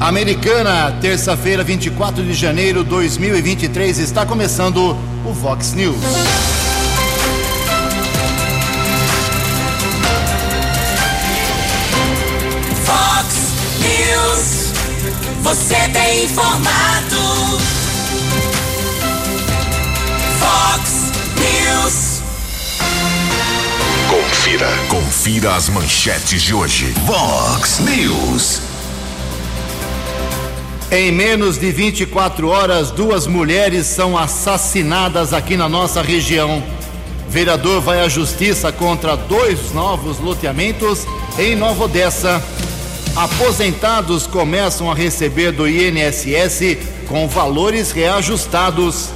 Americana, terça-feira, 24 de janeiro de 2023, está começando o Vox News. Vox News. Você tem informado. Vox News. Confira. Confira as manchetes de hoje. Vox News. Em menos de 24 horas, duas mulheres são assassinadas aqui na nossa região. Vereador vai à justiça contra dois novos loteamentos em Nova Odessa. Aposentados começam a receber do INSS com valores reajustados.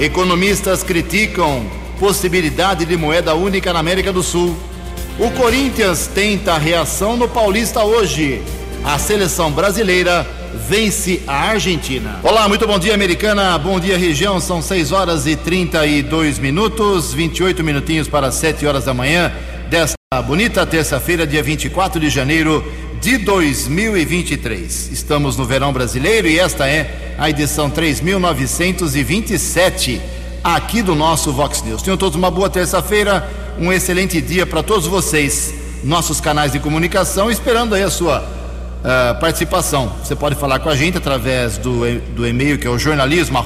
Economistas criticam possibilidade de moeda única na América do Sul. O Corinthians tenta reação no Paulista hoje. A seleção brasileira vence a Argentina. Olá, muito bom dia, americana. Bom dia, região. São 6 horas e 32 minutos, 28 minutinhos para 7 horas da manhã desta bonita terça-feira, dia 24 de janeiro de 2023. Estamos no verão brasileiro e esta é a edição 3927 aqui do nosso Vox News. Tenham todos uma boa terça-feira, um excelente dia para todos vocês, nossos canais de comunicação, esperando aí a sua uh, participação. Você pode falar com a gente através do, do e-mail que é o jornalismo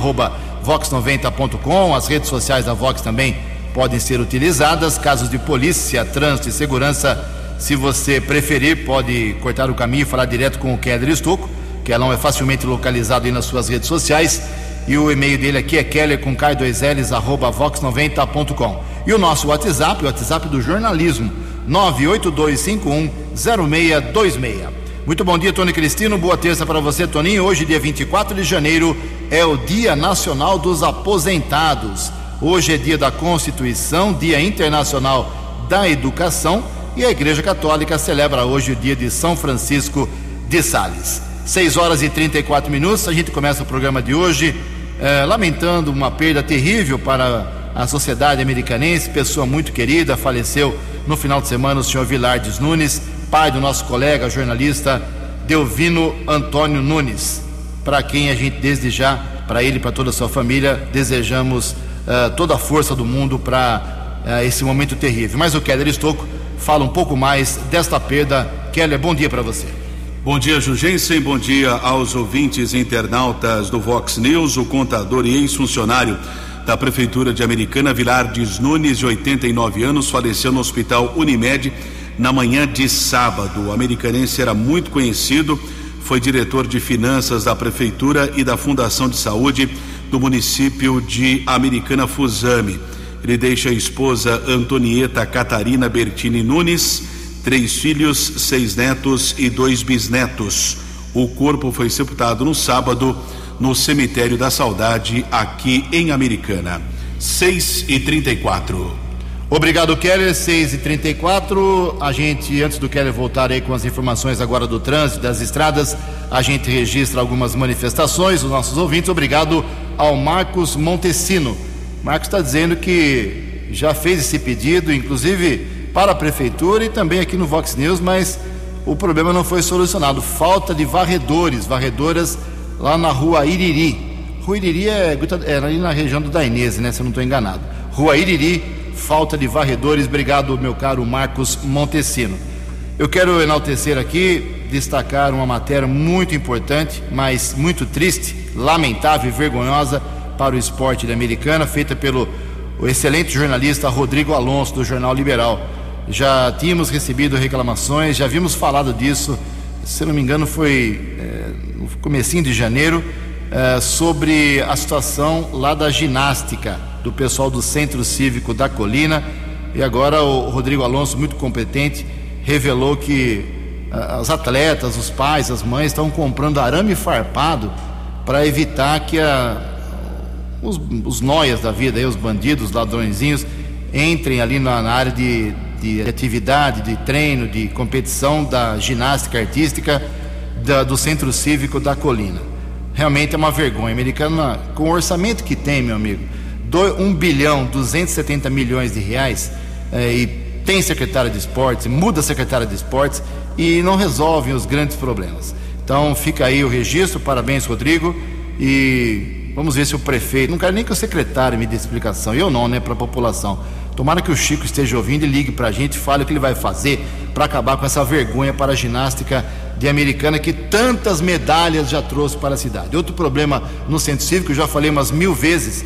vox90.com, as redes sociais da Vox também podem ser utilizadas, casos de polícia, trânsito e segurança, se você preferir, pode cortar o caminho e falar direto com o Keller Estocco, que ela é facilmente localizado aí nas suas redes sociais. E o e-mail dele aqui é keller com k2ls arroba vox90.com. E o nosso WhatsApp, o WhatsApp do jornalismo, 982510626. Muito bom dia, Tony Cristino. Boa terça para você, Toninho. Hoje, dia 24 de janeiro, é o Dia Nacional dos Aposentados. Hoje é dia da Constituição, Dia Internacional da Educação e a Igreja Católica celebra hoje o dia de São Francisco de Sales. 6 horas e 34 minutos, a gente começa o programa de hoje eh, lamentando uma perda terrível para a sociedade americanense, pessoa muito querida, faleceu no final de semana o senhor Vilardes Nunes, pai do nosso colega jornalista Delvino Antônio Nunes, para quem a gente desde já, para ele e para toda a sua família, desejamos uh, toda a força do mundo para uh, esse momento terrível. Mas o Keller Estocco fala um pouco mais desta perda. Keller, bom dia para você. Bom dia, Jugensen. Bom dia aos ouvintes internautas do Vox News. O contador e ex-funcionário da Prefeitura de Americana, Vilardes Nunes, de 89 anos, faleceu no Hospital Unimed na manhã de sábado. O americanense era muito conhecido, foi diretor de finanças da prefeitura e da Fundação de Saúde do município de Americana Fusame. Ele deixa a esposa Antonieta Catarina Bertini Nunes, três filhos, seis netos e dois bisnetos. O corpo foi sepultado no sábado no cemitério da Saudade, aqui em Americana. 6 e 34 Obrigado, Keller. 6 e 34 A gente, antes do Keller voltar aí com as informações agora do trânsito, das estradas, a gente registra algumas manifestações dos nossos ouvintes. Obrigado ao Marcos Montesino. Marcos está dizendo que já fez esse pedido, inclusive para a prefeitura e também aqui no Vox News, mas o problema não foi solucionado. Falta de varredores, varredoras lá na rua Iriri. Rua Iriri é, é ali na região do Dainese, né? Se eu não estou enganado. Rua Iriri falta de varredores. Obrigado, meu caro Marcos Montesino. Eu quero enaltecer aqui, destacar uma matéria muito importante, mas muito triste, lamentável e vergonhosa para o esporte da Americana, feita pelo excelente jornalista Rodrigo Alonso, do Jornal Liberal. Já tínhamos recebido reclamações, já vimos falado disso, se não me engano foi é, no comecinho de janeiro, é, sobre a situação lá da ginástica do pessoal do Centro Cívico da Colina. E agora o Rodrigo Alonso, muito competente, revelou que as atletas, os pais, as mães estão comprando arame farpado para evitar que a, os, os noias da vida, aí, os bandidos, os ladrõezinhos, entrem ali na, na área de, de, atividade, de treino, de competição da ginástica artística da, do Centro Cívico da Colina. Realmente é uma vergonha. Americana, com o orçamento que tem, meu amigo, 1 bilhão 270 milhões de reais é, e tem secretária de esportes, muda a secretária de esportes e não resolvem os grandes problemas. Então fica aí o registro, parabéns, Rodrigo. E vamos ver se o prefeito, não quero nem que o secretário me dê explicação, eu não, né, para a população. Tomara que o Chico esteja ouvindo e ligue para a gente, fale o que ele vai fazer para acabar com essa vergonha para a ginástica de Americana que tantas medalhas já trouxe para a cidade. Outro problema no centro cívico, já falei umas mil vezes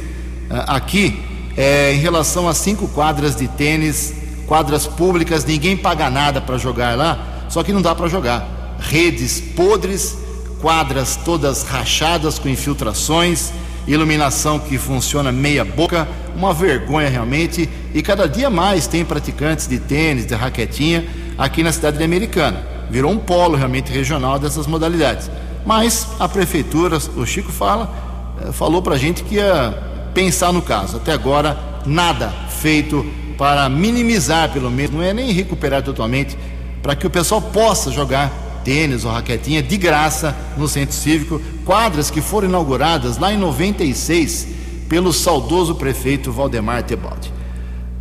aqui, é em relação a cinco quadras de tênis, quadras públicas, ninguém paga nada para jogar lá, só que não dá para jogar. Redes podres, quadras todas rachadas com infiltrações, iluminação que funciona meia boca, uma vergonha realmente. E cada dia mais tem praticantes de tênis, de raquetinha aqui na cidade de Americana. Virou um polo realmente regional dessas modalidades. Mas a prefeitura, o Chico fala, eh, falou para a gente que ia pensar no caso. Até agora, nada feito para minimizar, pelo menos, não é nem recuperar totalmente, para que o pessoal possa jogar tênis ou raquetinha de graça no centro cívico, quadras que foram inauguradas lá em 96 pelo saudoso prefeito Valdemar Tebaldi.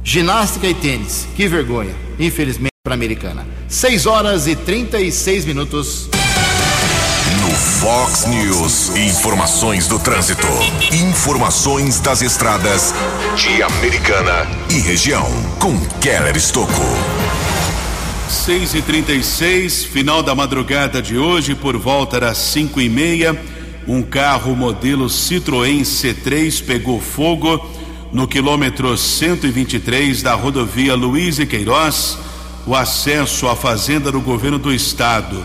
Ginástica e tênis, que vergonha, infelizmente para a americana. 6 horas e 36 minutos. No Fox News, informações do trânsito, informações das estradas de Americana e região, com Keller Estocco. 6 e 36 final da madrugada de hoje, por volta das 5 e meia, um carro modelo Citroën C3 pegou fogo no quilômetro 123 da rodovia Luiz e Queiroz, o acesso à fazenda do governo do estado.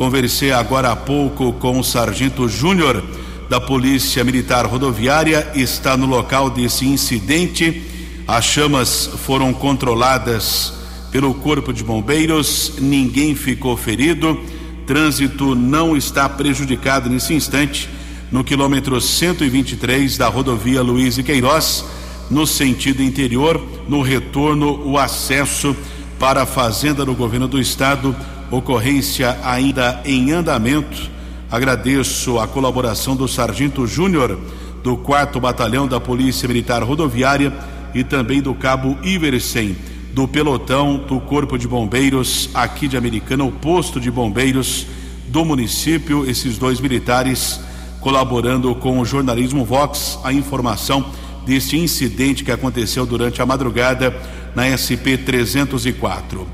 Conversei agora há pouco com o sargento Júnior da Polícia Militar Rodoviária, está no local desse incidente. As chamas foram controladas pelo Corpo de Bombeiros, ninguém ficou ferido, trânsito não está prejudicado nesse instante. No quilômetro 123 da rodovia Luiz e Queiroz, no sentido interior, no retorno, o acesso para a fazenda do governo do estado, ocorrência ainda em andamento. Agradeço a colaboração do Sargento Júnior do 4 Batalhão da Polícia Militar Rodoviária e também do Cabo Iversen do pelotão do Corpo de Bombeiros aqui de Americana, o posto de bombeiros do município, esses dois militares colaborando com o jornalismo Vox, a informação deste incidente que aconteceu durante a madrugada na SP 304.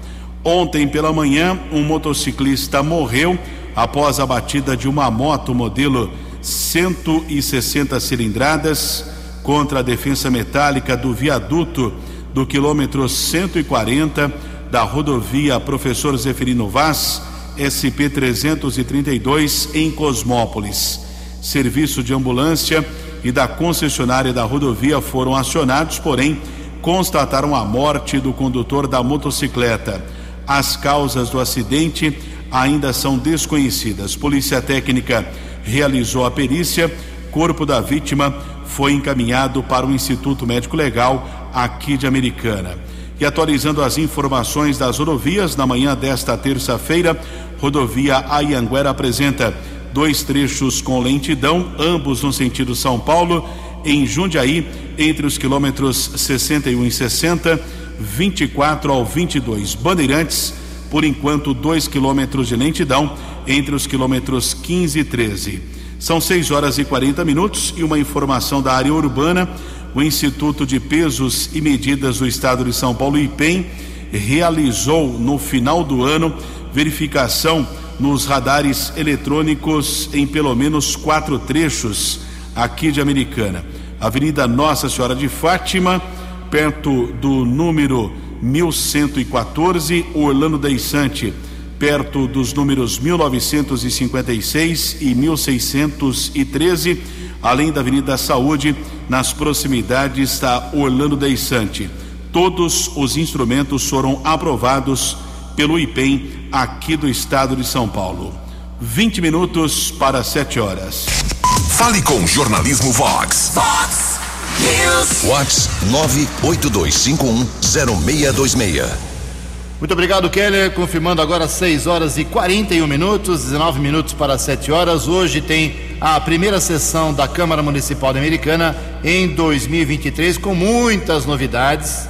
Ontem pela manhã, um motociclista morreu após a batida de uma moto modelo 160 cilindradas contra a defensa metálica do viaduto do quilômetro 140 da rodovia Professor Zeferino Vaz, SP 332, em Cosmópolis. Serviço de ambulância e da concessionária da rodovia foram acionados, porém constataram a morte do condutor da motocicleta. As causas do acidente ainda são desconhecidas. Polícia Técnica realizou a perícia. Corpo da vítima foi encaminhado para o Instituto Médico Legal aqui de Americana. E atualizando as informações das rodovias, na manhã desta terça-feira, rodovia Ayanguera apresenta dois trechos com lentidão, ambos no sentido São Paulo, em Jundiaí, entre os quilômetros 61 e 60, 24 ao 22. Bandeirantes, por enquanto, dois quilômetros de lentidão entre os quilômetros 15 e 13. São 6 horas e 40 minutos e uma informação da área urbana o Instituto de Pesos e Medidas do Estado de São Paulo, IPEM, realizou no final do ano verificação nos radares eletrônicos em pelo menos quatro trechos aqui de Americana. Avenida Nossa Senhora de Fátima, perto do número 1114, Orlando da Isante, perto dos números 1956 e 1613 além da Avenida Saúde, nas proximidades da Orlando Deissante. Todos os instrumentos foram aprovados pelo IPEM aqui do estado de São Paulo. 20 minutos para 7 horas. Fale com o Jornalismo Vox. Fox News. Vox 982510626. Muito obrigado, Keller. Confirmando agora 6 horas e 41 minutos, 19 minutos para 7 horas. Hoje tem a primeira sessão da Câmara Municipal da Americana em 2023, com muitas novidades.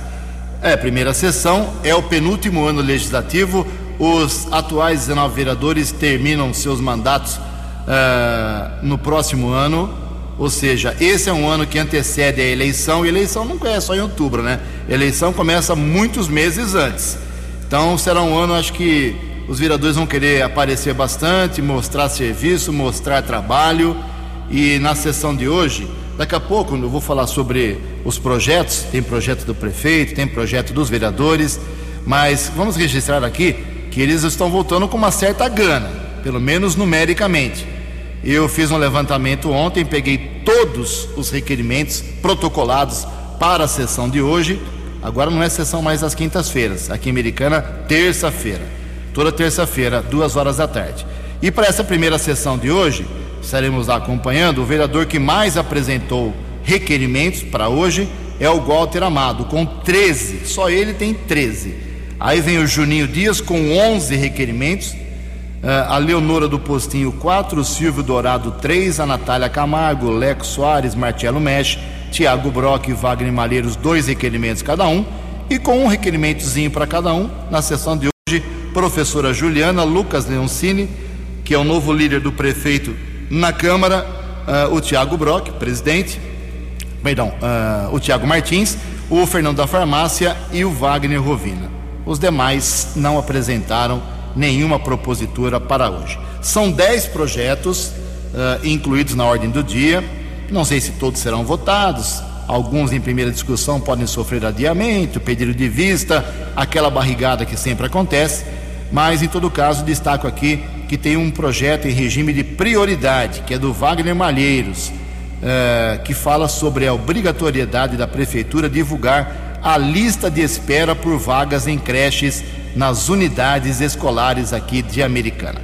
É, primeira sessão, é o penúltimo ano legislativo. Os atuais 19 vereadores terminam seus mandatos uh, no próximo ano, ou seja, esse é um ano que antecede a eleição, e eleição não é só em outubro, né? Eleição começa muitos meses antes. Então será um ano, acho que os vereadores vão querer aparecer bastante, mostrar serviço, mostrar trabalho. E na sessão de hoje, daqui a pouco eu vou falar sobre os projetos, tem projeto do prefeito, tem projeto dos vereadores, mas vamos registrar aqui que eles estão voltando com uma certa gana, pelo menos numericamente. Eu fiz um levantamento ontem, peguei todos os requerimentos protocolados para a sessão de hoje. Agora não é sessão mais às quintas-feiras, aqui em Americana, terça-feira. Toda terça-feira, duas horas da tarde. E para essa primeira sessão de hoje, estaremos lá acompanhando. O vereador que mais apresentou requerimentos para hoje é o Walter Amado, com 13. Só ele tem 13. Aí vem o Juninho Dias com 11 requerimentos a Leonora do Postinho 4, o Silvio Dourado 3, a Natália Camargo, Leco Soares, Marcelo Mesh, Tiago Brock e Wagner Malheiros, dois requerimentos cada um, e com um requerimentozinho para cada um, na sessão de hoje, professora Juliana, Lucas Leoncini, que é o novo líder do prefeito na Câmara, uh, o Tiago Brock, presidente, perdão, uh, o Tiago Martins, o Fernando da Farmácia e o Wagner Rovina. Os demais não apresentaram nenhuma propositura para hoje. São dez projetos uh, incluídos na ordem do dia. Não sei se todos serão votados. Alguns em primeira discussão podem sofrer adiamento, pedido de vista, aquela barrigada que sempre acontece. Mas, em todo caso, destaco aqui que tem um projeto em regime de prioridade, que é do Wagner Malheiros, uh, que fala sobre a obrigatoriedade da Prefeitura divulgar a lista de espera por vagas em creches nas unidades escolares aqui de Americana.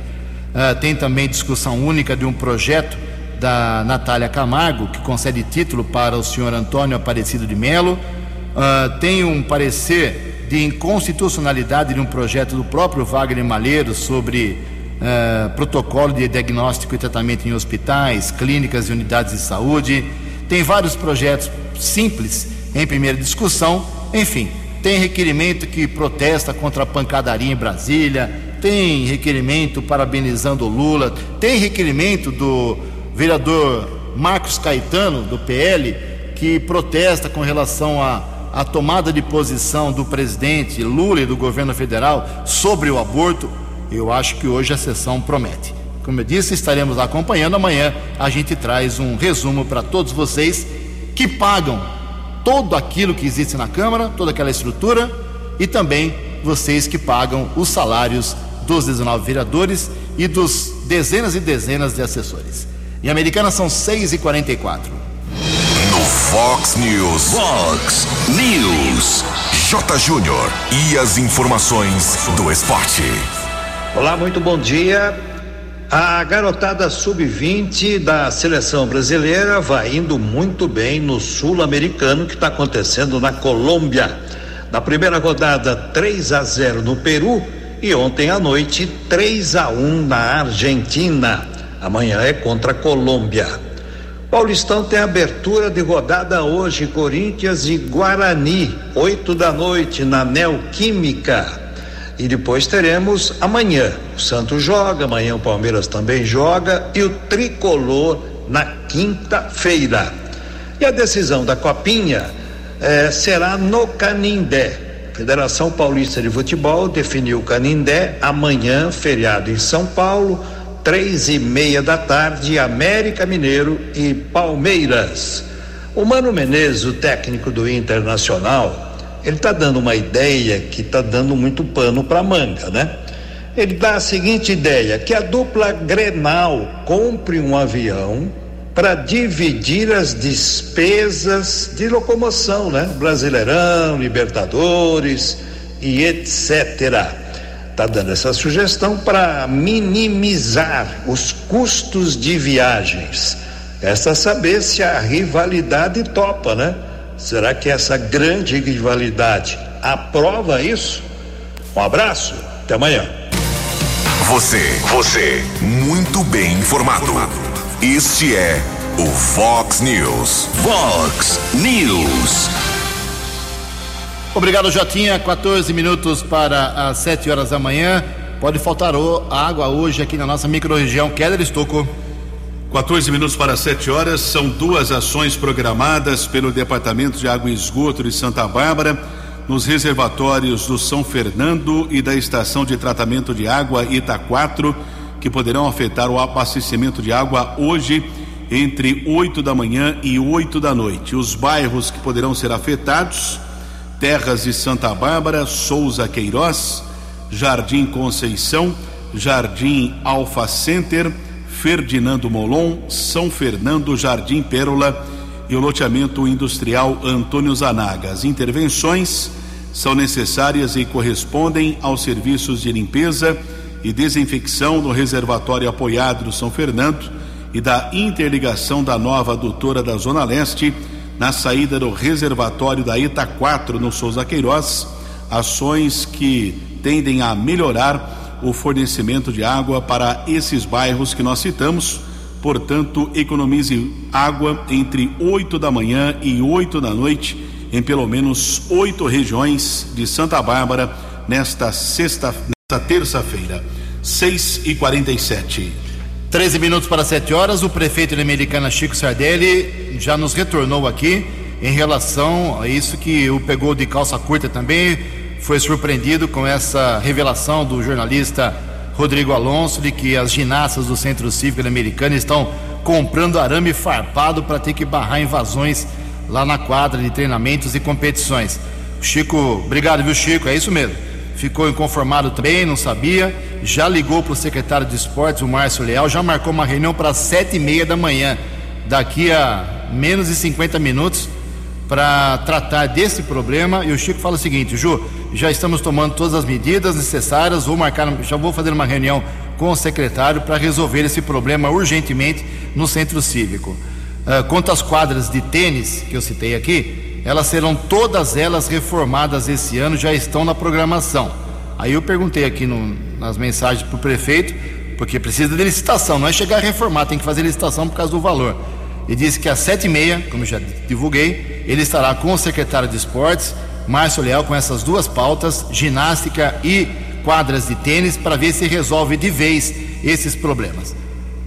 Uh, tem também discussão única de um projeto da Natália Camargo, que concede título para o senhor Antônio Aparecido de Melo. Uh, tem um parecer de inconstitucionalidade de um projeto do próprio Wagner Malheiro sobre uh, protocolo de diagnóstico e tratamento em hospitais, clínicas e unidades de saúde. Tem vários projetos simples em primeira discussão. Enfim, tem requerimento que protesta contra a pancadaria em Brasília, tem requerimento parabenizando o Lula, tem requerimento do vereador Marcos Caetano, do PL, que protesta com relação à, tomada de posição do presidente Lula e do governo federal sobre o aborto. Eu acho que hoje a sessão promete. Como eu disse, estaremos acompanhando. Amanhã a gente traz um resumo para todos vocês que pagam todo aquilo que existe na Câmara, toda aquela estrutura e também vocês que pagam os salários dos 19 vereadores e dos dezenas e dezenas de assessores. Em Americana são 6 e 44 No Fox News. Fox News. J. Júnior. E as informações do esporte. Olá, muito bom dia. A garotada sub-20 da seleção brasileira vai indo muito bem no sul-americano que está acontecendo na Colômbia. Na primeira rodada, 3 a 0 no Peru e ontem à noite, 3 a 1 na Argentina. Amanhã é contra a Colômbia. Paulistão tem abertura de rodada hoje, Corinthians e Guarani, 8 da noite na Neoquímica. E depois teremos amanhã. O Santos joga, amanhã o Palmeiras também joga e o tricolor na quinta-feira. E a decisão da Copinha eh, será no Canindé. Federação Paulista de Futebol definiu o Canindé amanhã, feriado em São Paulo, três e meia da tarde, América Mineiro e Palmeiras. O Mano Menezes, o técnico do Internacional, ele está dando uma ideia que está dando muito pano para manga, né? Ele dá a seguinte ideia: que a dupla Grenal compre um avião para dividir as despesas de locomoção, né? Brasileirão, Libertadores e etc. Está dando essa sugestão para minimizar os custos de viagens. Resta saber se a rivalidade topa, né? Será que essa grande rivalidade aprova isso? Um abraço, até amanhã. Você, você, muito bem informado. Este é o Fox News. Fox News. Obrigado, Jotinha. 14 minutos para as 7 horas da manhã. pode faltar água hoje aqui na nossa microrregião. Keller Estocco. 14 minutos para 7 horas, são duas ações programadas pelo Departamento de Água e Esgoto de Santa Bárbara nos reservatórios do São Fernando e da Estação de Tratamento de Água Ita 4, que poderão afetar o abastecimento de água hoje entre 8 da manhã e 8 da noite. Os bairros que poderão ser afetados: Terras de Santa Bárbara, Souza Queiroz, Jardim Conceição, Jardim Alfa Center, Ferdinando Molon, São Fernando, Jardim Pérola e o loteamento industrial Antônio Zanaga. As intervenções são necessárias e correspondem aos serviços de limpeza e desinfecção do reservatório apoiado do São Fernando e da interligação da nova adutora da Zona Leste na saída do reservatório da ETA 4 no Souza Queiroz, ações que tendem a melhorar o fornecimento de água para esses bairros que nós citamos. Portanto, economize água entre 8 da manhã e 8 da noite em pelo menos oito regiões de Santa Bárbara nesta sexta, nesta terça-feira, 6 e 47 13 minutos para 7 horas, o prefeito de Americana, Chico Sardelli, já nos retornou aqui em relação a isso que o pegou de calça curta também. Foi surpreendido com essa revelação do jornalista Rodrigo Alonso de que as ginastas do Centro Cívico Americano estão comprando arame farpado para ter que barrar invasões lá na quadra de treinamentos e competições. Chico, obrigado, viu, Chico? É isso mesmo ficou inconformado também, não sabia, já ligou para o secretário de esportes, o Márcio Leal, já marcou uma reunião para sete e meia da manhã, daqui a menos de 50 minutos, para tratar desse problema. E o Chico fala o seguinte, Ju, já estamos tomando todas as medidas necessárias, vou marcar, já vou fazer uma reunião com o secretário para resolver esse problema urgentemente no centro cívico. Uh, quanto às quadras de tênis que eu citei aqui, elas serão todas elas reformadas esse ano, já estão na programação. Aí eu perguntei aqui no, nas mensagens para o prefeito, porque precisa de licitação, não é chegar a reformar, tem que fazer licitação por causa do valor. Ele disse que às sete e meia, como já divulguei, ele estará com o secretário de esportes, Márcio Leal, com essas duas pautas, ginástica e quadras de tênis, para ver se resolve de vez esses problemas.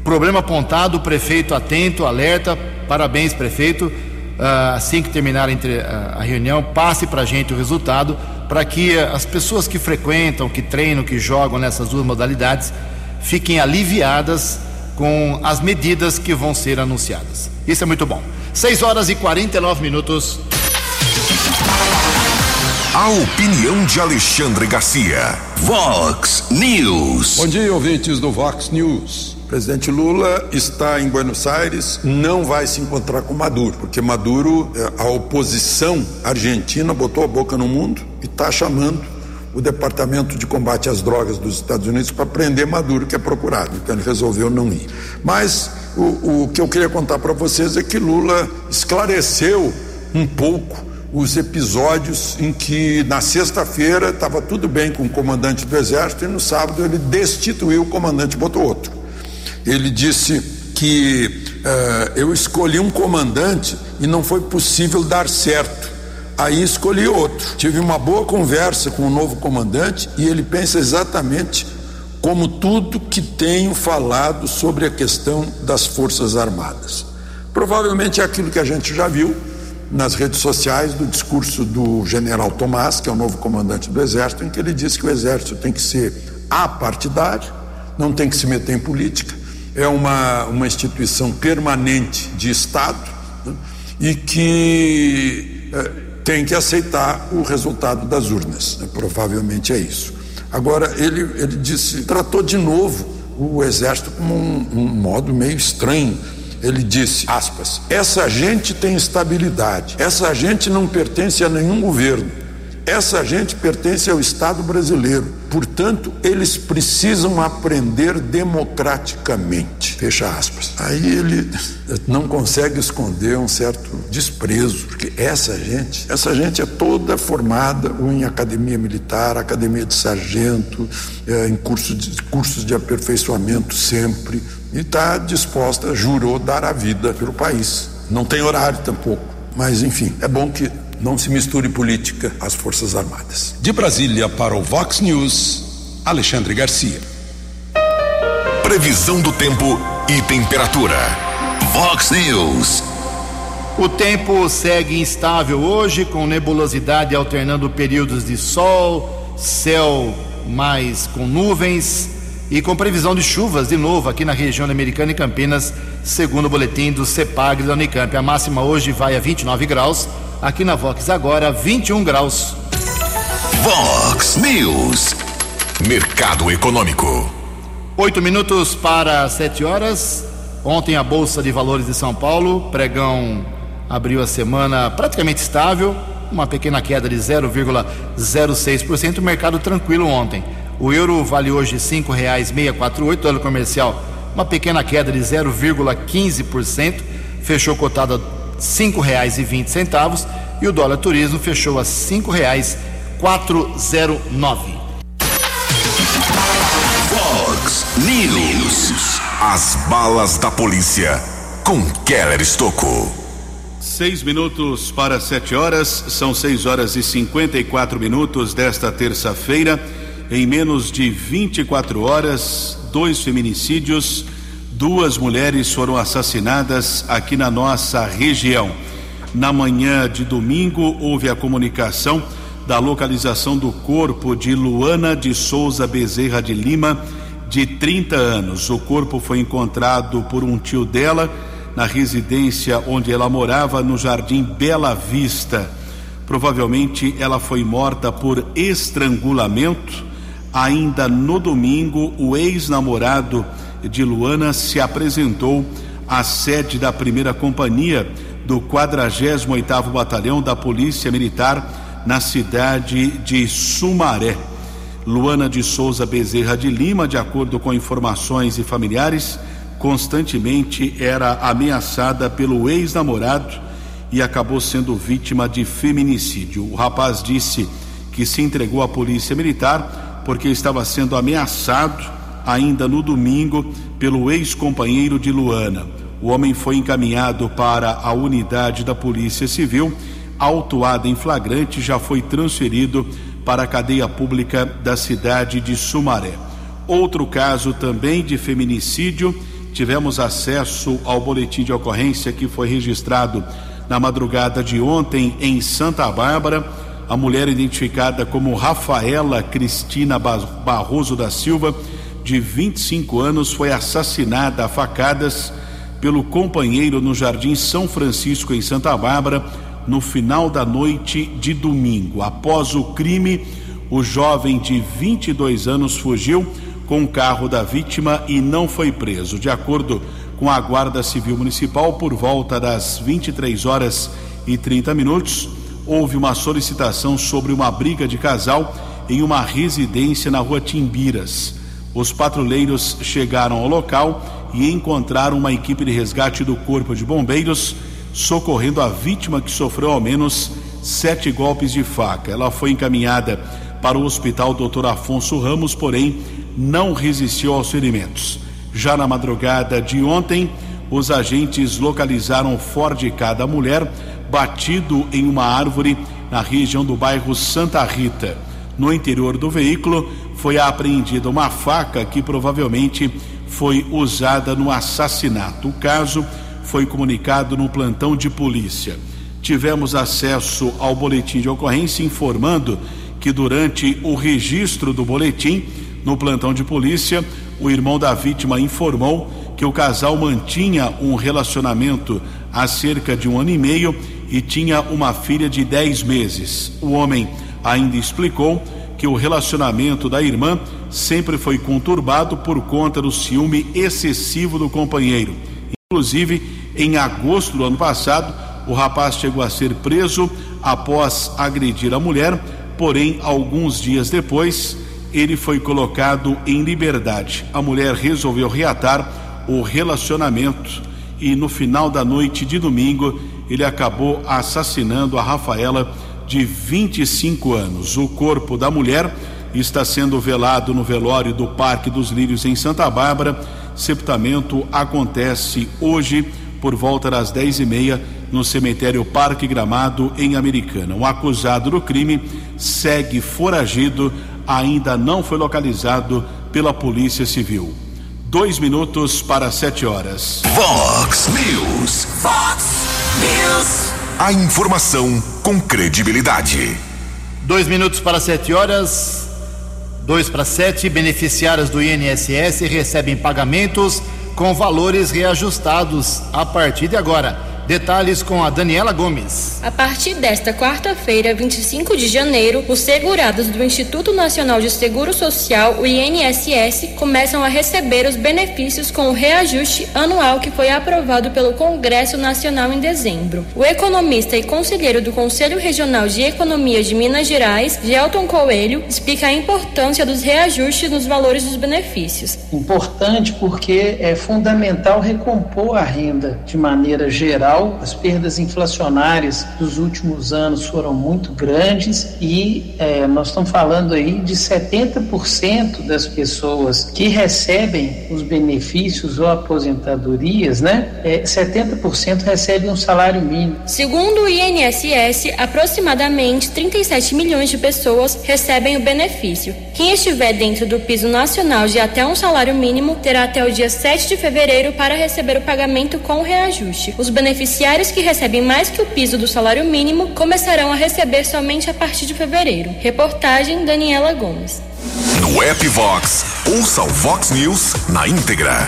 Problema apontado, o prefeito atento, alerta, parabéns, prefeito uh, assim que terminar a, a reunião, passe para a gente o resultado, para que as pessoas que frequentam, que treinam, que jogam nessas duas modalidades, fiquem aliviadas com as medidas que vão ser anunciadas. Isso é muito bom. 6 horas e 49 minutos. A opinião de Alexandre Garcia. Vox News. Bom dia, ouvintes do Vox News. O presidente Lula está em Buenos Aires, não vai se encontrar com Maduro, porque Maduro, é, a oposição argentina botou a boca no mundo e está chamando o Departamento de Combate às Drogas dos Estados Unidos para prender Maduro, que é procurado. Então ele resolveu não ir. Mas o, o que eu queria contar para vocês é que Lula esclareceu um pouco os episódios em que na sexta-feira estava tudo bem com o comandante do Exército e no sábado ele destituiu o comandante botou outro ele disse que uh, eu escolhi um comandante e não foi possível dar certo. Aí escolhi outro. Tive uma boa conversa com o novo comandante e ele pensa exatamente como tudo que tenho falado sobre a questão das Forças Armadas. Provavelmente é aquilo que a gente já viu nas redes sociais do discurso do general Tomás, que é o novo comandante do Exército, em que ele disse que o Exército tem que ser apartidário, não tem que se meter em política, é uma, uma instituição permanente de Estado né, e que é, tem que aceitar o resultado das urnas. Né, provavelmente é isso. Agora, ele, ele disse, tratou de novo o Exército como um, um modo meio estranho. Ele disse, aspas, essa gente tem estabilidade, essa gente não pertence a nenhum governo essa gente pertence ao Estado brasileiro, portanto, eles precisam aprender democraticamente. Fecha aspas. Aí ele não consegue esconder um certo desprezo, porque essa gente, essa gente é toda formada ou em academia militar, academia de sargento, é, em curso de, cursos de aperfeiçoamento sempre, e está disposta, jurou, dar a vida pelo país. Não tem horário tampouco. Mas, enfim, é bom que não se misture política às Forças Armadas. De Brasília para o Vox News, Alexandre Garcia. Previsão do tempo e temperatura. Vox News. O tempo segue instável hoje, com nebulosidade alternando períodos de sol, céu mais com nuvens e com previsão de chuvas de novo aqui na região americana e Campinas, segundo o boletim do CEPAG da Unicamp. A máxima hoje vai a 29 graus, aqui na Vox agora 21 graus. Vox News. Mercado Econômico. Oito minutos para sete horas. Ontem a Bolsa de Valores de São Paulo, pregão abriu a semana praticamente estável, uma pequena queda de 0,06%, mercado tranquilo ontem. O euro vale hoje R$ 5,648, dólar comercial, uma pequena queda de 0,15%, fechou cotado a R$ 5,20 e o dólar turismo fechou a R$ 5,409. Vox News. As balas da polícia com Keller Estocou. Seis minutos para sete horas, são seis horas e 54 minutos desta terça-feira. Em menos de 24 horas, dois feminicídios, duas mulheres foram assassinadas aqui na nossa região. Na manhã de domingo, houve a comunicação da localização do corpo de Luana de Souza Bezerra de Lima, de 30 anos. O corpo foi encontrado por um tio dela na residência onde ela morava, no Jardim Bela Vista. Provavelmente ela foi morta por estrangulamento. Ainda no domingo, o ex-namorado de Luana se apresentou à sede da primeira companhia do 48º Batalhão da Polícia Militar na cidade de Sumaré. Luana de Souza Bezerra de Lima, de acordo com informações e familiares, constantemente era ameaçada pelo ex-namorado e acabou sendo vítima de feminicídio. O rapaz disse que se entregou à polícia militar porque estava sendo ameaçado ainda no domingo pelo ex-companheiro de Luana. O homem foi encaminhado para a unidade da Polícia Civil, autuado em flagrante, já foi transferido para a cadeia pública da cidade de Sumaré. Outro caso também de feminicídio, tivemos acesso ao boletim de ocorrência que foi registrado na madrugada de ontem em Santa Bárbara. A mulher identificada como Rafaela Cristina Barroso da Silva, de 25 anos, foi assassinada a facadas pelo companheiro no Jardim São Francisco, em Santa Bárbara, no final da noite de domingo. Após o crime, o jovem de 22 anos fugiu com o carro da vítima e não foi preso. De acordo com a Guarda Civil Municipal, por volta das 23 horas e 30 minutos, houve uma solicitação sobre uma briga de casal em uma residência na rua Timbiras. Os patrulheiros chegaram ao local e encontraram uma equipe de resgate do Corpo de Bombeiros socorrendo a vítima que sofreu ao menos sete golpes de faca. Ela foi encaminhada para o hospital Dr. Afonso Ramos, porém não resistiu aos ferimentos. Já na madrugada de ontem, os agentes localizaram o Ford K da mulher batido em uma árvore na região do bairro Santa Rita. No interior do veículo foi apreendida uma faca que provavelmente foi usada no assassinato. O caso foi comunicado no plantão de polícia. Tivemos acesso ao boletim de ocorrência informando que durante o registro do boletim no plantão de polícia, o irmão da vítima informou que o casal mantinha um relacionamento há cerca de um ano e meio e tinha uma filha de 10 meses. O homem ainda explicou que o relacionamento da irmã sempre foi conturbado por conta do ciúme excessivo do companheiro. Inclusive, em agosto do ano passado, o rapaz chegou a ser preso após agredir a mulher, porém, alguns dias depois, ele foi colocado em liberdade. A mulher resolveu reatar o relacionamento e no final da noite de domingo, ele acabou assassinando a Rafaela de 25 anos. O corpo da mulher está sendo velado no velório do Parque dos Lírios em Santa Bárbara. Sepultamento acontece hoje por volta das dez e meia no cemitério Parque Gramado em Americana. O acusado do crime segue foragido ainda não foi localizado pela Polícia Civil. Dois minutos para sete horas. Vox News. Fox News. A informação com credibilidade. Dois minutos para sete horas. Dois para sete. Beneficiários do INSS recebem pagamentos com valores reajustados a partir de agora. Detalhes com a Daniela Gomes. A partir desta quarta-feira, 25 de janeiro, os segurados do Instituto Nacional de Seguro Social, o INSS, começam a receber os benefícios com o reajuste anual que foi aprovado pelo Congresso Nacional em dezembro. O economista e conselheiro do Conselho Regional de Economia de Minas Gerais, Gelton Coelho, explica a importância dos reajustes nos valores dos benefícios. Importante porque é fundamental recompor a renda de maneira geral as perdas inflacionárias dos últimos anos foram muito grandes e é, nós estamos falando aí de 70% das pessoas que recebem os benefícios ou aposentadorias, né? É, 70% recebem um salário mínimo. Segundo o INSS, aproximadamente 37 milhões de pessoas recebem o benefício. Quem estiver dentro do piso nacional de até um salário mínimo terá até o dia 7 de fevereiro para receber o pagamento com reajuste. Os benefícios beneficiários que recebem mais que o piso do salário mínimo começarão a receber somente a partir de fevereiro. Reportagem Daniela Gomes. No app Vox, ouça o Vox News na íntegra.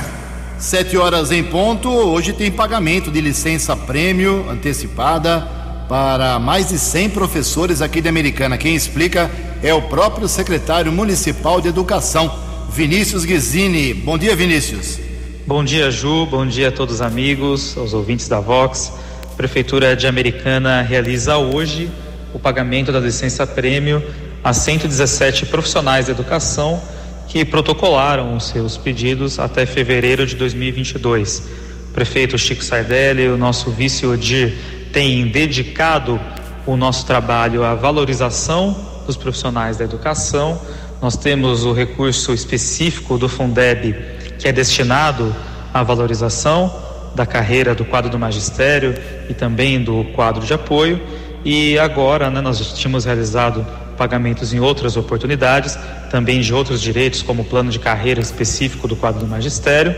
Sete horas em ponto. Hoje tem pagamento de licença prêmio antecipada para mais de 100 professores aqui de Americana. Quem explica é o próprio secretário municipal de educação, Vinícius Guizini. Bom dia, Vinícius. Bom dia, Ju. Bom dia a todos os amigos, aos ouvintes da Vox. A Prefeitura de Americana realiza hoje o pagamento da licença prêmio a 117 profissionais da educação que protocolaram os seus pedidos até fevereiro de 2022. O prefeito Chico Sardelli, o nosso vice Odir, tem dedicado o nosso trabalho à valorização dos profissionais da educação. Nós temos o recurso específico do Fundeb que é destinado à valorização da carreira do quadro do magistério e também do quadro de apoio. E agora, né, nós tínhamos realizado pagamentos em outras oportunidades, também de outros direitos, como o plano de carreira específico do quadro do magistério.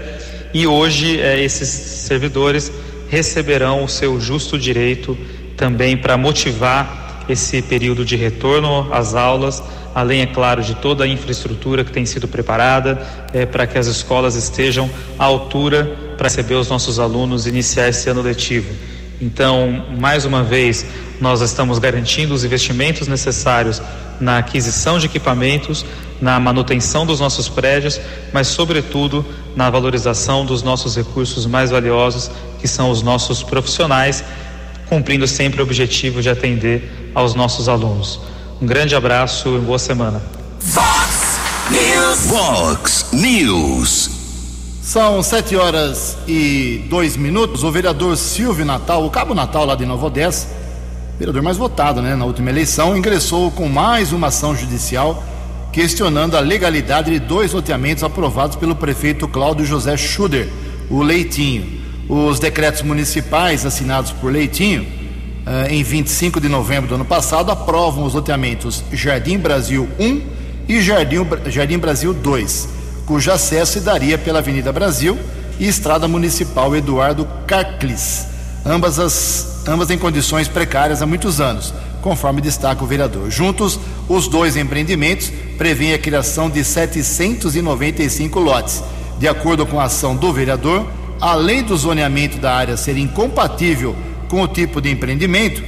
E hoje, eh, esses servidores receberão o seu justo direito também para motivar esse período de retorno às aulas além, é claro, de toda a infraestrutura que tem sido preparada é, para que as escolas estejam à altura para receber os nossos alunos e iniciar esse ano letivo. Então, mais uma vez, nós estamos garantindo os investimentos necessários na aquisição de equipamentos, na manutenção dos nossos prédios, mas, sobretudo, na valorização dos nossos recursos mais valiosos, que são os nossos profissionais, cumprindo sempre o objetivo de atender aos nossos alunos. Um grande abraço e boa semana. Fox News. Vox News. São sete horas e dois minutos. O vereador Silvio Natal, o Cabo Natal lá de Nova Odessa, vereador mais votado né, na última eleição, ingressou com mais uma ação judicial questionando a legalidade de dois loteamentos aprovados pelo prefeito Cláudio José Schuder, o Leitinho. Os decretos municipais assinados por Leitinho em 25 de novembro do ano passado, aprovam os loteamentos Jardim Brasil 1 e Jardim, Jardim Brasil 2, cujo acesso se daria pela Avenida Brasil e Estrada Municipal Eduardo Carclis, ambas, as, ambas em condições precárias há muitos anos, conforme destaca o vereador. Juntos, os dois empreendimentos prevêem a criação de 795 lotes. De acordo com a ação do vereador, além do zoneamento da área ser incompatível com o tipo de empreendimento,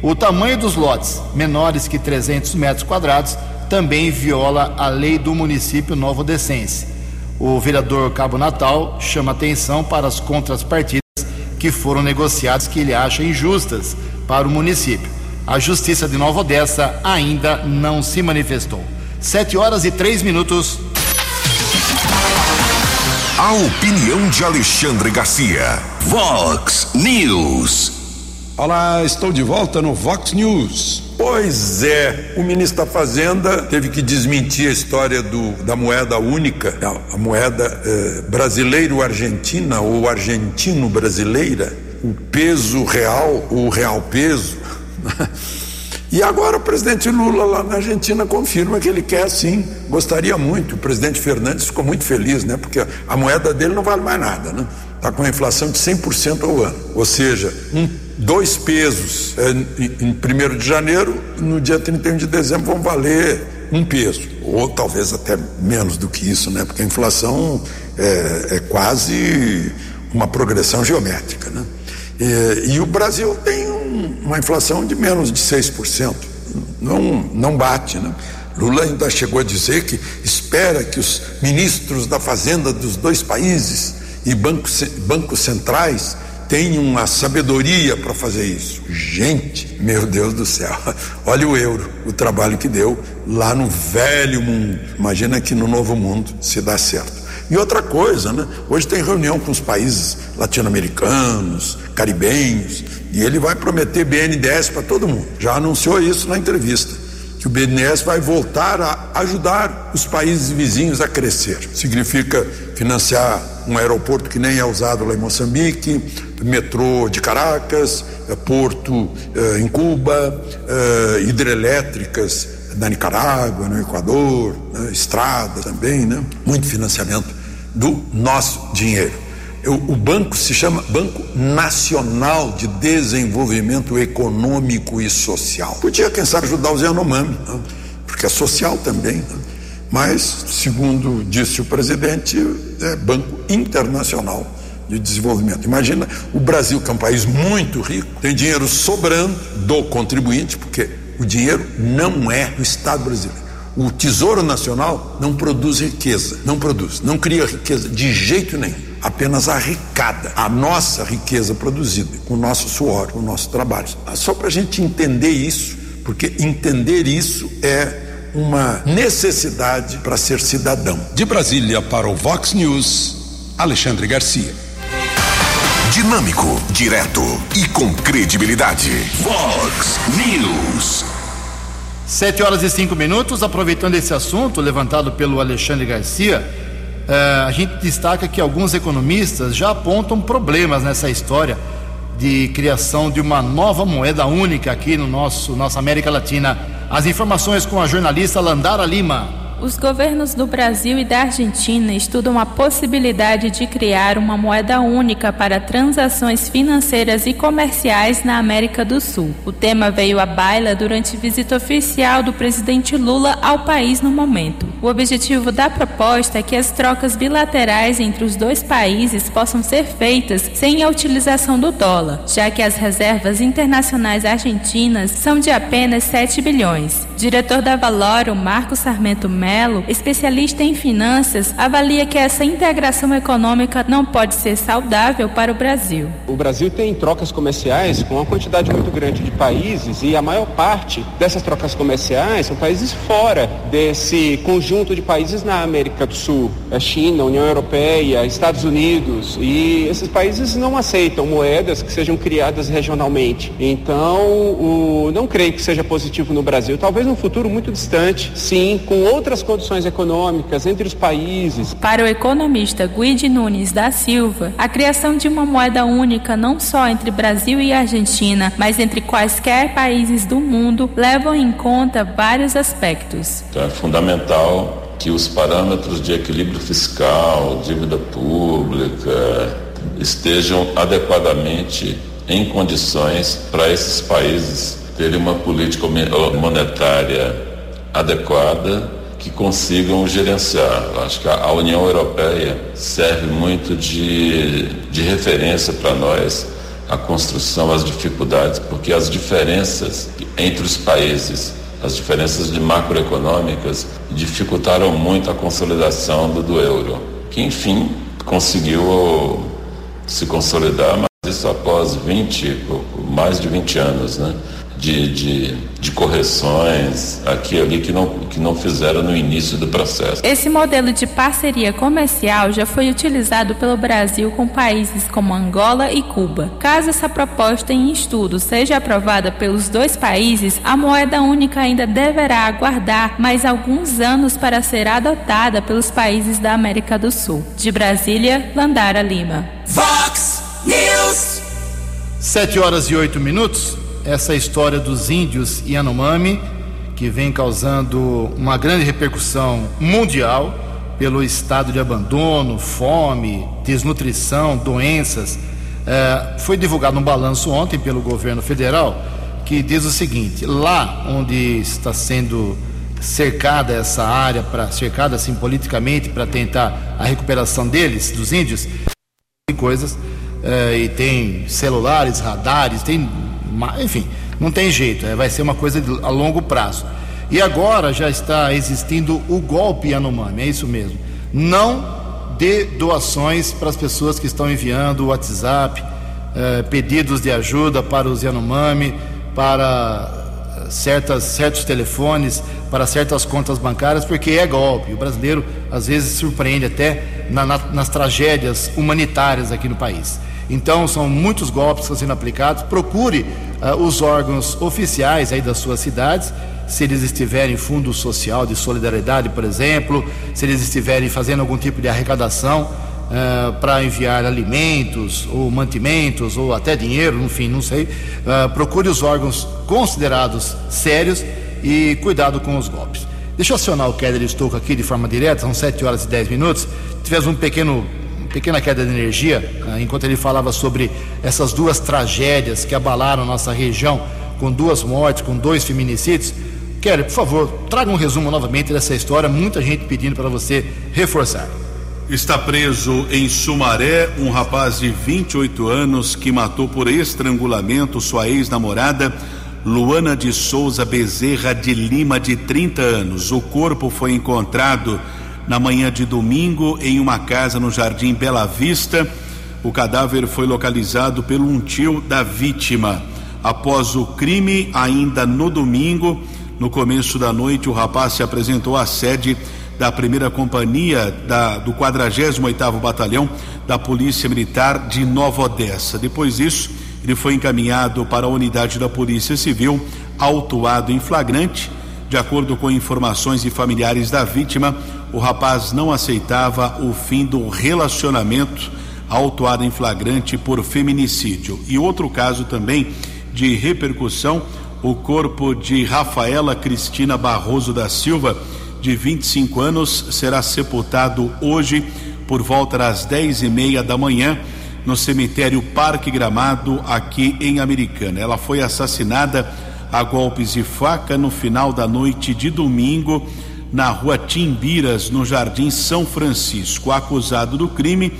o tamanho dos lotes, menores que 300 metros quadrados, também viola a lei do município Novo Descense. O vereador Cabo Natal chama atenção para as contrapartidas que foram negociadas que ele acha injustas para o município. A Justiça de Nova Odessa ainda não se manifestou. Sete horas e três minutos. A opinião de Alexandre Garcia. Vox News. Olá, estou de volta no Vox News. Pois é, o ministro da Fazenda teve que desmentir a história do, da moeda única, a, a moeda eh, brasileiro-argentina ou argentino-brasileira, o peso real, o real peso. E agora o presidente Lula lá na Argentina confirma que ele quer sim, gostaria muito. O presidente Fernandes ficou muito feliz, né? Porque a moeda dele não vale mais nada, né? Está com uma inflação de 100% ao ano. Ou seja, um, dois pesos é, em 1 de janeiro, no dia 31 de dezembro vão valer um peso, ou talvez até menos do que isso, né? Porque a inflação é, é quase uma progressão geométrica, né? E, e o Brasil tem um, uma inflação de menos de 6%. Não, não bate, né? Lula ainda chegou a dizer que espera que os ministros da Fazenda dos dois países e bancos, bancos centrais tenham a sabedoria para fazer isso. Gente, meu Deus do céu, olha o euro, o trabalho que deu lá no velho mundo. Imagina que no novo mundo se dá certo. E outra coisa, né? Hoje tem reunião com os países latino-americanos, caribenhos, e ele vai prometer BNDES para todo mundo. Já anunciou isso na entrevista, que o BNDES vai voltar a ajudar os países vizinhos a crescer. Significa financiar um aeroporto que nem é usado lá em Moçambique, metrô de Caracas, eh, porto eh, em Cuba, eh, hidrelétricas na Nicarágua, no Equador, né, estrada também, né? Muito financiamento do nosso dinheiro. Eu, o banco se chama Banco Nacional de Desenvolvimento Econômico e Social. Podia, quem sabe, ajudar o Yanomami, né? porque é social também. Né? Mas, segundo disse o presidente, é Banco Internacional de Desenvolvimento. Imagina o Brasil, que é um país muito rico, tem dinheiro sobrando do contribuinte, porque o dinheiro não é do Estado brasileiro. O Tesouro Nacional não produz riqueza, não produz, não cria riqueza de jeito nenhum, apenas arrecada a nossa riqueza produzida com o nosso suor, com o nosso trabalho. Só para a gente entender isso, porque entender isso é uma necessidade para ser cidadão. De Brasília para o Vox News, Alexandre Garcia. Dinâmico, direto e com credibilidade. Vox News. Sete horas e cinco minutos. Aproveitando esse assunto levantado pelo Alexandre Garcia, eh, a gente destaca que alguns economistas já apontam problemas nessa história de criação de uma nova moeda única aqui no nosso nossa América Latina. As informações com a jornalista Landara Lima. Os governos do Brasil e da Argentina estudam a possibilidade de criar uma moeda única para transações financeiras e comerciais na América do Sul. O tema veio à baila durante visita oficial do presidente Lula ao país no momento. O objetivo da proposta é que as trocas bilaterais entre os dois países possam ser feitas sem a utilização do dólar, já que as reservas internacionais argentinas são de apenas 7 bilhões. Diretor da Valoro, Marco Sarmento Melo, especialista em finanças, avalia que essa integração econômica não pode ser saudável para o Brasil. O Brasil tem trocas comerciais com uma quantidade muito grande de países e a maior parte dessas trocas comerciais são países fora desse conjunto de países na América do Sul, a China, a União Europeia, Estados Unidos e esses países não aceitam moedas que sejam criadas regionalmente. Então, o, não creio que seja positivo no Brasil. Talvez num futuro muito distante, sim, com outras outras condições econômicas entre os países. Para o economista Guide Nunes da Silva, a criação de uma moeda única não só entre Brasil e Argentina, mas entre quaisquer países do mundo, levam em conta vários aspectos. Então é fundamental que os parâmetros de equilíbrio fiscal, dívida pública, estejam adequadamente em condições para esses países terem uma política monetária adequada que consigam gerenciar. Eu acho que a União Europeia serve muito de, de referência para nós a construção, as dificuldades, porque as diferenças entre os países, as diferenças de macroeconômicas, dificultaram muito a consolidação do, do euro, que enfim conseguiu se consolidar, mas isso após 20, mais de 20 anos, né? De, de, de, correções aqui e ali que não, que não fizeram no início do processo. Esse modelo de parceria comercial já foi utilizado pelo Brasil com países como Angola e Cuba. Caso essa proposta em estudo seja aprovada pelos dois países, a moeda única ainda deverá aguardar mais alguns anos para ser adotada pelos países da América do Sul. De Brasília, Landara Lima. Vox News. Sete horas e oito minutos. Essa história dos índios Yanomami, que vem causando uma grande repercussão mundial pelo estado de abandono, fome, desnutrição, doenças. É, foi divulgado um balanço ontem pelo governo federal que diz o seguinte: lá onde está sendo cercada essa área, para cercada assim politicamente para tentar a recuperação deles, dos índios, tem coisas é, e tem celulares, radares, tem, enfim, não tem jeito, é, vai ser uma coisa a longo prazo. E agora já está existindo o golpe Yanomami, é isso mesmo. Não dê doações para as pessoas que estão enviando o WhatsApp, eh, pedidos de ajuda para os Yanomami, para certas, certos telefones, para certas contas bancárias, porque é golpe. O brasileiro às vezes surpreende até na, na, nas tragédias humanitárias aqui no país. Então são muitos golpes que estão sendo aplicados. Procure uh, os órgãos oficiais aí das suas cidades se eles estiverem em fundo social de solidariedade, por exemplo, se eles estiverem fazendo algum tipo de arrecadação uh, para enviar alimentos ou mantimentos ou até dinheiro, enfim, não sei. Uh, procure os órgãos considerados sérios e cuidado com os golpes. Deixa eu acionar o Keller Estouco aqui de forma direta, são 7 horas e 10 minutos. Tivemos um pequeno pequena queda de energia, uh, enquanto ele falava sobre essas duas tragédias que abalaram nossa região, com duas mortes, com dois feminicídios. Kelly, por favor, traga um resumo novamente dessa história. Muita gente pedindo para você reforçar. Está preso em Sumaré um rapaz de 28 anos que matou por estrangulamento sua ex-namorada, Luana de Souza Bezerra de Lima, de 30 anos. O corpo foi encontrado na manhã de domingo em uma casa no Jardim Bela Vista. O cadáver foi localizado pelo um tio da vítima. Após o crime, ainda no domingo, no começo da noite, o rapaz se apresentou à sede da primeira companhia da, do 48º Batalhão da Polícia Militar de Nova Odessa. Depois disso, ele foi encaminhado para a unidade da Polícia Civil, autuado em flagrante. De acordo com informações de familiares da vítima, o rapaz não aceitava o fim do relacionamento, autuado em flagrante por feminicídio. E outro caso também de repercussão o corpo de Rafaela Cristina Barroso da Silva, de 25 anos, será sepultado hoje por volta das dez e meia da manhã no cemitério Parque Gramado, aqui em Americana. Ela foi assassinada a golpes de faca no final da noite de domingo na rua Timbiras, no Jardim São Francisco. Acusado do crime,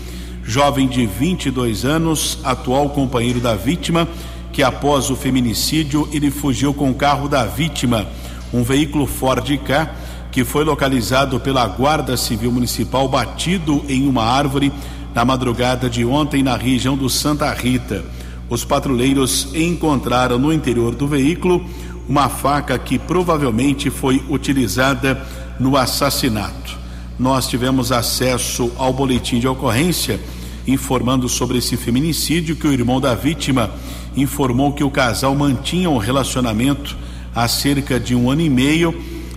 jovem de 22 anos, atual companheiro da vítima que após o feminicídio ele fugiu com o carro da vítima, um veículo Ford K, que foi localizado pela Guarda Civil Municipal batido em uma árvore na madrugada de ontem na região do Santa Rita. Os patrulheiros encontraram no interior do veículo uma faca que provavelmente foi utilizada no assassinato. Nós tivemos acesso ao boletim de ocorrência informando sobre esse feminicídio que o irmão da vítima informou que o casal mantinha um relacionamento há cerca de um ano e meio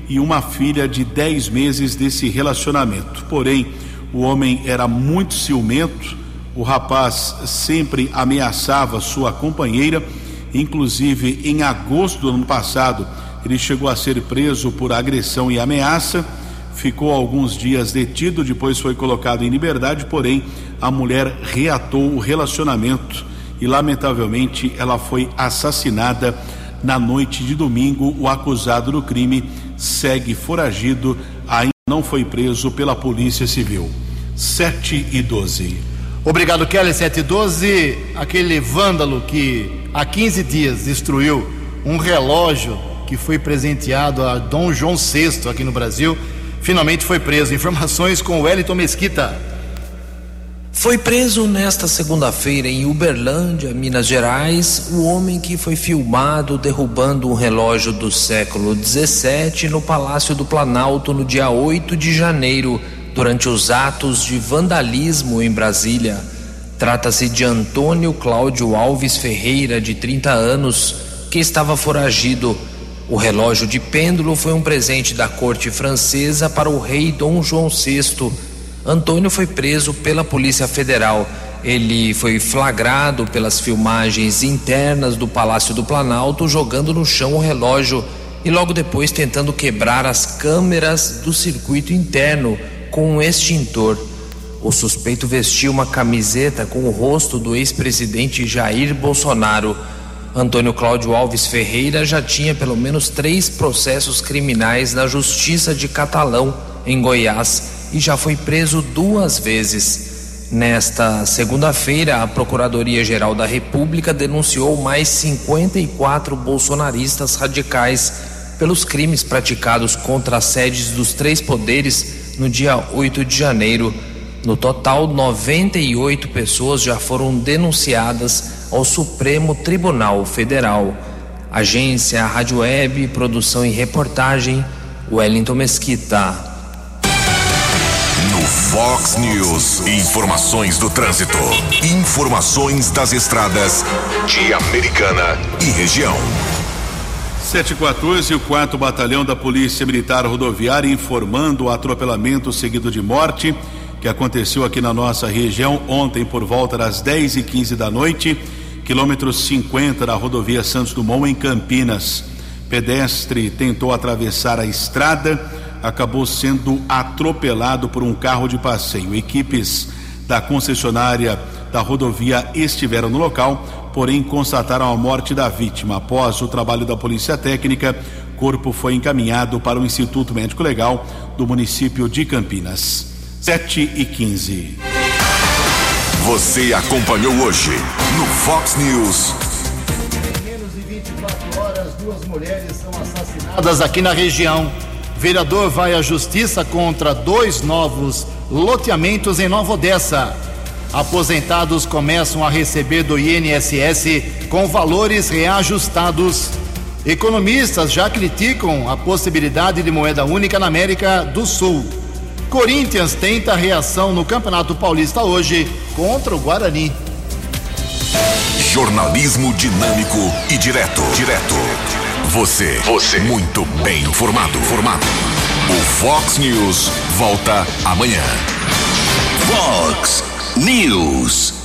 e uma filha de 10 meses desse relacionamento. Porém, o homem era muito ciumento, o rapaz sempre ameaçava sua companheira, inclusive em agosto do ano passado, ele chegou a ser preso por agressão e ameaça, ficou alguns dias detido, depois foi colocado em liberdade, porém a mulher reatou o relacionamento e lamentavelmente ela foi assassinada na noite de domingo. O acusado do crime segue foragido, ainda não foi preso pela Polícia Civil. 7 e 12. Obrigado, Kelly. 7 e 12. Aquele vândalo que há 15 dias destruiu um relógio que foi presenteado a Dom João VI aqui no Brasil, finalmente foi preso. Informações com Wellington Mesquita. Foi preso nesta segunda-feira em Uberlândia, Minas Gerais, o homem que foi filmado derrubando um relógio do século 17 no Palácio do Planalto no dia 8 de janeiro, durante os atos de vandalismo em Brasília. Trata-se de Antônio Cláudio Alves Ferreira, de 30 anos, que estava foragido. O relógio de pêndulo foi um presente da corte francesa para o rei Dom João VI Antônio foi preso pela Polícia Federal. Ele foi flagrado pelas filmagens internas do Palácio do Planalto jogando no chão o relógio e logo depois tentando quebrar as câmeras do circuito interno com um extintor. O suspeito vestiu uma camiseta com o rosto do ex-presidente Jair Bolsonaro. Antônio Cláudio Alves Ferreira já tinha pelo menos três processos criminais na Justiça de Catalão, em Goiás, e já foi preso duas vezes. Nesta segunda-feira, a Procuradoria-Geral da República denunciou mais 54 bolsonaristas radicais pelos crimes praticados contra as sedes dos três poderes no dia 8 de janeiro. No total, 98 pessoas já foram denunciadas ao Supremo Tribunal Federal. Agência Rádio Web, produção e reportagem, Wellington Mesquita. No Fox News, informações do trânsito. Informações das estradas de Americana e região. 714, o 4 Batalhão da Polícia Militar Rodoviária informando o atropelamento seguido de morte que aconteceu aqui na nossa região ontem por volta das 10 e 15 da noite, quilômetro 50 da rodovia Santos Dumont, em Campinas. Pedestre tentou atravessar a estrada, acabou sendo atropelado por um carro de passeio. Equipes da concessionária da rodovia estiveram no local, porém constataram a morte da vítima. Após o trabalho da Polícia Técnica, corpo foi encaminhado para o Instituto Médico Legal do município de Campinas. 7 e 15. Você acompanhou hoje no Fox News. Menos de 24 horas, duas mulheres são assassinadas aqui na região. Vereador vai à justiça contra dois novos loteamentos em Nova Odessa. Aposentados começam a receber do INSS com valores reajustados. Economistas já criticam a possibilidade de moeda única na América do Sul. Corinthians tenta reação no Campeonato Paulista hoje contra o Guarani. Jornalismo dinâmico e direto. Direto. Você. Você. Muito bem informado. Formado. O Fox News volta amanhã. Fox News.